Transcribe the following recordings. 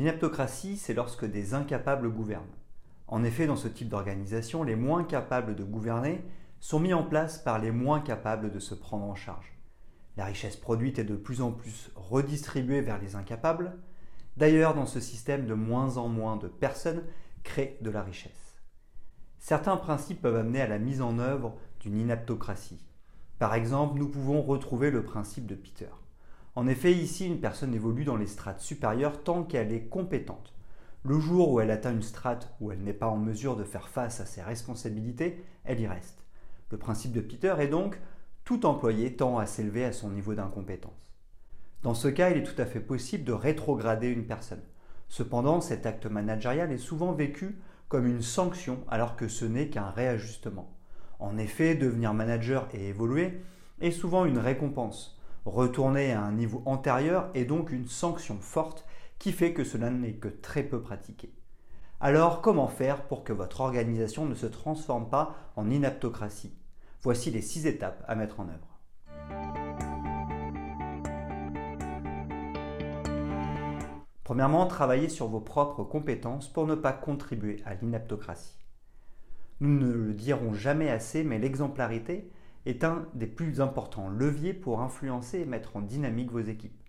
L'inaptocratie, c'est lorsque des incapables gouvernent. En effet, dans ce type d'organisation, les moins capables de gouverner sont mis en place par les moins capables de se prendre en charge. La richesse produite est de plus en plus redistribuée vers les incapables. D'ailleurs, dans ce système, de moins en moins de personnes créent de la richesse. Certains principes peuvent amener à la mise en œuvre d'une inaptocratie. Par exemple, nous pouvons retrouver le principe de Peter. En effet, ici, une personne évolue dans les strates supérieures tant qu'elle est compétente. Le jour où elle atteint une strate où elle n'est pas en mesure de faire face à ses responsabilités, elle y reste. Le principe de Peter est donc tout employé tend à s'élever à son niveau d'incompétence. Dans ce cas, il est tout à fait possible de rétrograder une personne. Cependant, cet acte managérial est souvent vécu comme une sanction alors que ce n'est qu'un réajustement. En effet, devenir manager et évoluer est souvent une récompense. Retourner à un niveau antérieur est donc une sanction forte qui fait que cela n'est que très peu pratiqué. Alors comment faire pour que votre organisation ne se transforme pas en inaptocratie? Voici les six étapes à mettre en œuvre. Premièrement, travaillez sur vos propres compétences pour ne pas contribuer à l'inaptocratie. Nous ne le dirons jamais assez, mais l'exemplarité est un des plus importants leviers pour influencer et mettre en dynamique vos équipes.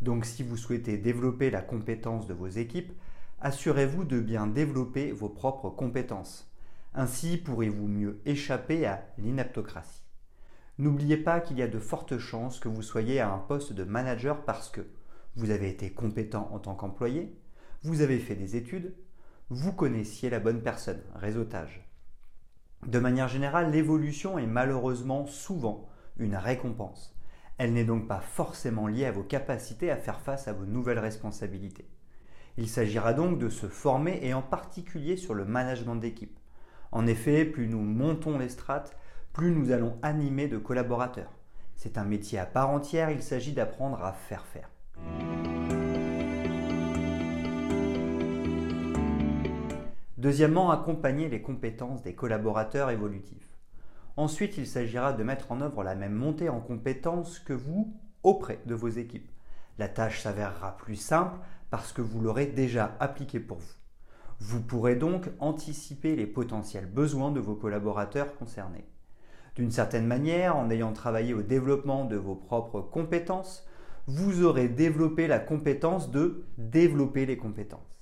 Donc si vous souhaitez développer la compétence de vos équipes, assurez-vous de bien développer vos propres compétences. Ainsi pourrez-vous mieux échapper à l'inaptocratie. N'oubliez pas qu'il y a de fortes chances que vous soyez à un poste de manager parce que vous avez été compétent en tant qu'employé, vous avez fait des études, vous connaissiez la bonne personne, réseautage. De manière générale, l'évolution est malheureusement souvent une récompense. Elle n'est donc pas forcément liée à vos capacités à faire face à vos nouvelles responsabilités. Il s'agira donc de se former et en particulier sur le management d'équipe. En effet, plus nous montons les strates, plus nous allons animer de collaborateurs. C'est un métier à part entière, il s'agit d'apprendre à faire faire. Deuxièmement, accompagner les compétences des collaborateurs évolutifs. Ensuite, il s'agira de mettre en œuvre la même montée en compétences que vous auprès de vos équipes. La tâche s'avérera plus simple parce que vous l'aurez déjà appliquée pour vous. Vous pourrez donc anticiper les potentiels besoins de vos collaborateurs concernés. D'une certaine manière, en ayant travaillé au développement de vos propres compétences, vous aurez développé la compétence de développer les compétences.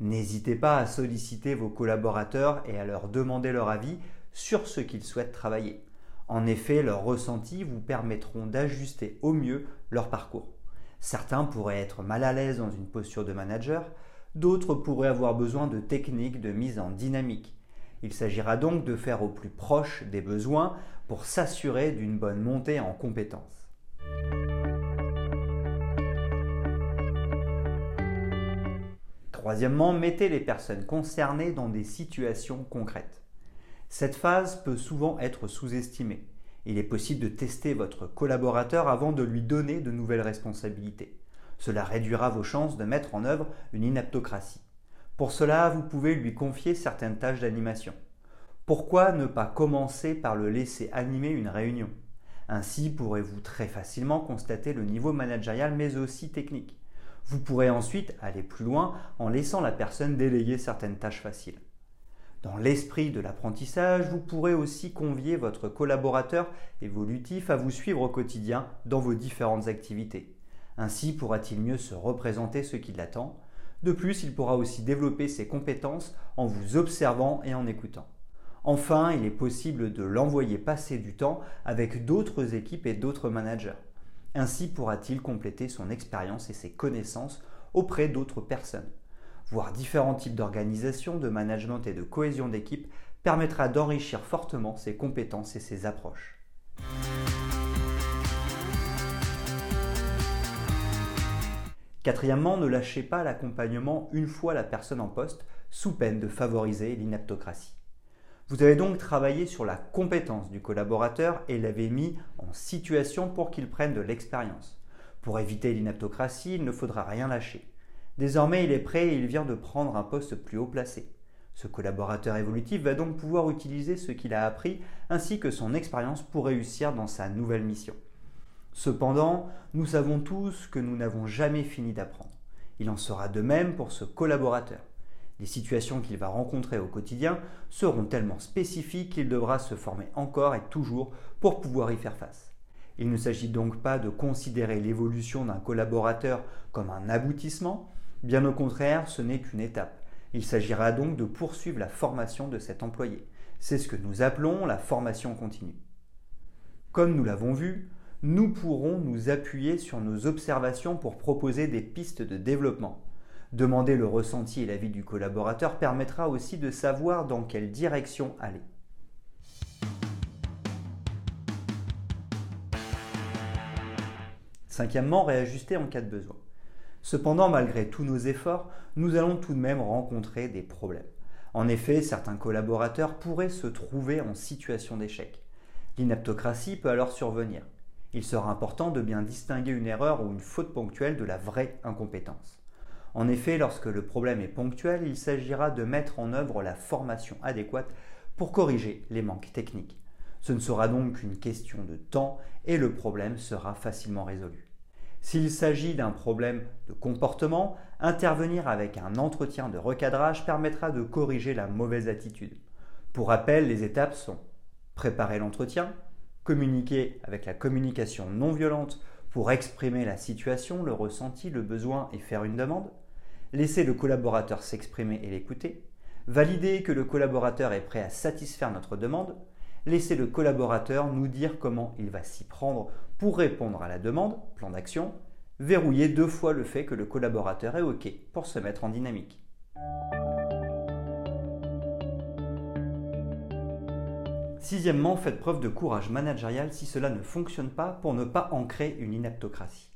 N'hésitez pas à solliciter vos collaborateurs et à leur demander leur avis sur ce qu'ils souhaitent travailler. En effet, leurs ressentis vous permettront d'ajuster au mieux leur parcours. Certains pourraient être mal à l'aise dans une posture de manager, d'autres pourraient avoir besoin de techniques de mise en dynamique. Il s'agira donc de faire au plus proche des besoins pour s'assurer d'une bonne montée en compétences. Troisièmement, mettez les personnes concernées dans des situations concrètes. Cette phase peut souvent être sous-estimée. Il est possible de tester votre collaborateur avant de lui donner de nouvelles responsabilités. Cela réduira vos chances de mettre en œuvre une inaptocratie. Pour cela, vous pouvez lui confier certaines tâches d'animation. Pourquoi ne pas commencer par le laisser animer une réunion? Ainsi pourrez-vous très facilement constater le niveau managérial mais aussi technique. Vous pourrez ensuite aller plus loin en laissant la personne déléguer certaines tâches faciles. Dans l'esprit de l'apprentissage, vous pourrez aussi convier votre collaborateur évolutif à vous suivre au quotidien dans vos différentes activités. Ainsi pourra-t-il mieux se représenter ce qui l'attend. De plus, il pourra aussi développer ses compétences en vous observant et en écoutant. Enfin, il est possible de l'envoyer passer du temps avec d'autres équipes et d'autres managers. Ainsi pourra-t-il compléter son expérience et ses connaissances auprès d'autres personnes. Voir différents types d'organisation, de management et de cohésion d'équipe permettra d'enrichir fortement ses compétences et ses approches. Quatrièmement, ne lâchez pas l'accompagnement une fois la personne en poste, sous peine de favoriser l'inaptocratie. Vous avez donc travaillé sur la compétence du collaborateur et l'avez mis en situation pour qu'il prenne de l'expérience. Pour éviter l'inaptocratie, il ne faudra rien lâcher. Désormais, il est prêt et il vient de prendre un poste plus haut placé. Ce collaborateur évolutif va donc pouvoir utiliser ce qu'il a appris ainsi que son expérience pour réussir dans sa nouvelle mission. Cependant, nous savons tous que nous n'avons jamais fini d'apprendre. Il en sera de même pour ce collaborateur. Les situations qu'il va rencontrer au quotidien seront tellement spécifiques qu'il devra se former encore et toujours pour pouvoir y faire face. Il ne s'agit donc pas de considérer l'évolution d'un collaborateur comme un aboutissement, bien au contraire, ce n'est qu'une étape. Il s'agira donc de poursuivre la formation de cet employé. C'est ce que nous appelons la formation continue. Comme nous l'avons vu, nous pourrons nous appuyer sur nos observations pour proposer des pistes de développement. Demander le ressenti et l'avis du collaborateur permettra aussi de savoir dans quelle direction aller. Cinquièmement, réajuster en cas de besoin. Cependant, malgré tous nos efforts, nous allons tout de même rencontrer des problèmes. En effet, certains collaborateurs pourraient se trouver en situation d'échec. L'inaptocratie peut alors survenir. Il sera important de bien distinguer une erreur ou une faute ponctuelle de la vraie incompétence. En effet, lorsque le problème est ponctuel, il s'agira de mettre en œuvre la formation adéquate pour corriger les manques techniques. Ce ne sera donc qu'une question de temps et le problème sera facilement résolu. S'il s'agit d'un problème de comportement, intervenir avec un entretien de recadrage permettra de corriger la mauvaise attitude. Pour rappel, les étapes sont préparer l'entretien, communiquer avec la communication non violente pour exprimer la situation, le ressenti, le besoin et faire une demande, laisser le collaborateur s'exprimer et l'écouter, valider que le collaborateur est prêt à satisfaire notre demande, laisser le collaborateur nous dire comment il va s'y prendre pour répondre à la demande, plan d'action, verrouiller deux fois le fait que le collaborateur est OK pour se mettre en dynamique. Sixièmement, faites preuve de courage managérial si cela ne fonctionne pas pour ne pas ancrer une inaptocratie.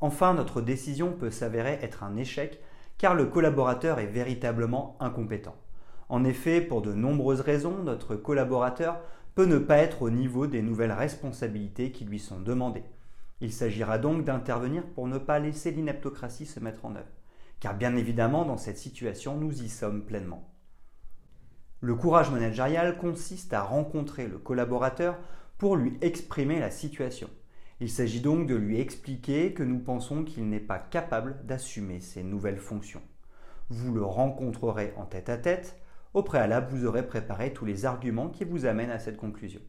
Enfin, notre décision peut s'avérer être un échec car le collaborateur est véritablement incompétent. En effet, pour de nombreuses raisons, notre collaborateur peut ne pas être au niveau des nouvelles responsabilités qui lui sont demandées. Il s'agira donc d'intervenir pour ne pas laisser l'inaptocratie se mettre en œuvre, car bien évidemment dans cette situation nous y sommes pleinement. Le courage managérial consiste à rencontrer le collaborateur pour lui exprimer la situation. Il s'agit donc de lui expliquer que nous pensons qu'il n'est pas capable d'assumer ses nouvelles fonctions. Vous le rencontrerez en tête à tête, au préalable, vous aurez préparé tous les arguments qui vous amènent à cette conclusion.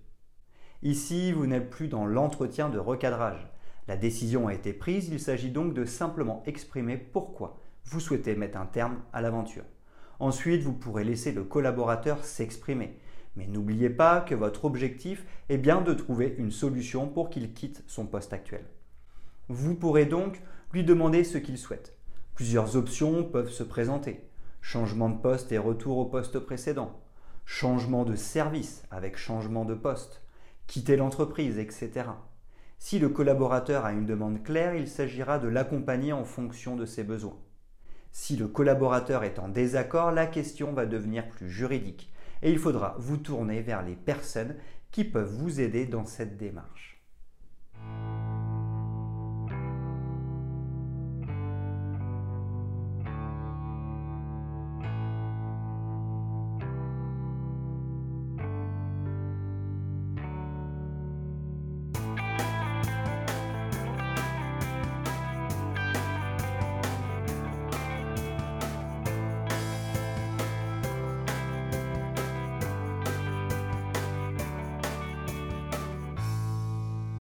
Ici, vous n'êtes plus dans l'entretien de recadrage. La décision a été prise, il s'agit donc de simplement exprimer pourquoi vous souhaitez mettre un terme à l'aventure. Ensuite, vous pourrez laisser le collaborateur s'exprimer. Mais n'oubliez pas que votre objectif est bien de trouver une solution pour qu'il quitte son poste actuel. Vous pourrez donc lui demander ce qu'il souhaite. Plusieurs options peuvent se présenter changement de poste et retour au poste précédent, changement de service avec changement de poste, quitter l'entreprise, etc. Si le collaborateur a une demande claire, il s'agira de l'accompagner en fonction de ses besoins. Si le collaborateur est en désaccord, la question va devenir plus juridique et il faudra vous tourner vers les personnes qui peuvent vous aider dans cette démarche.